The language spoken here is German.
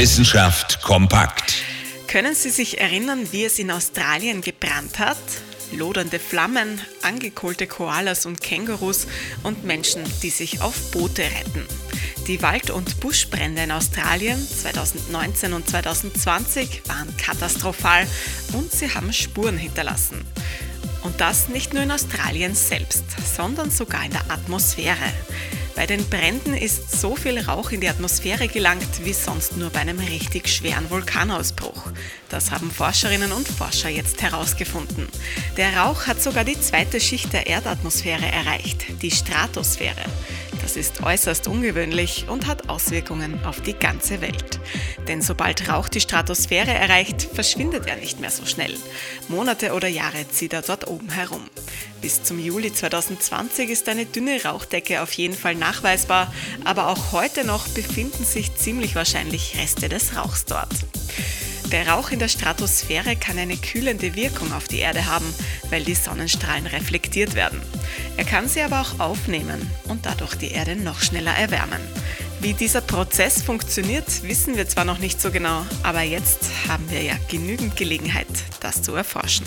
Wissenschaft kompakt. Können Sie sich erinnern, wie es in Australien gebrannt hat? Lodernde Flammen, angekohlte Koalas und Kängurus und Menschen, die sich auf Boote retten. Die Wald- und Buschbrände in Australien 2019 und 2020 waren katastrophal und sie haben Spuren hinterlassen. Und das nicht nur in Australien selbst, sondern sogar in der Atmosphäre. Bei den Bränden ist so viel Rauch in die Atmosphäre gelangt wie sonst nur bei einem richtig schweren Vulkanausbruch. Das haben Forscherinnen und Forscher jetzt herausgefunden. Der Rauch hat sogar die zweite Schicht der Erdatmosphäre erreicht, die Stratosphäre. Das ist äußerst ungewöhnlich und hat Auswirkungen auf die ganze Welt. Denn sobald Rauch die Stratosphäre erreicht, verschwindet er nicht mehr so schnell. Monate oder Jahre zieht er dort oben herum. Bis zum Juli 2020 ist eine dünne Rauchdecke auf jeden Fall nachweisbar, aber auch heute noch befinden sich ziemlich wahrscheinlich Reste des Rauchs dort. Der Rauch in der Stratosphäre kann eine kühlende Wirkung auf die Erde haben, weil die Sonnenstrahlen reflektiert werden. Er kann sie aber auch aufnehmen und dadurch die Erde noch schneller erwärmen. Wie dieser Prozess funktioniert, wissen wir zwar noch nicht so genau, aber jetzt haben wir ja genügend Gelegenheit, das zu erforschen.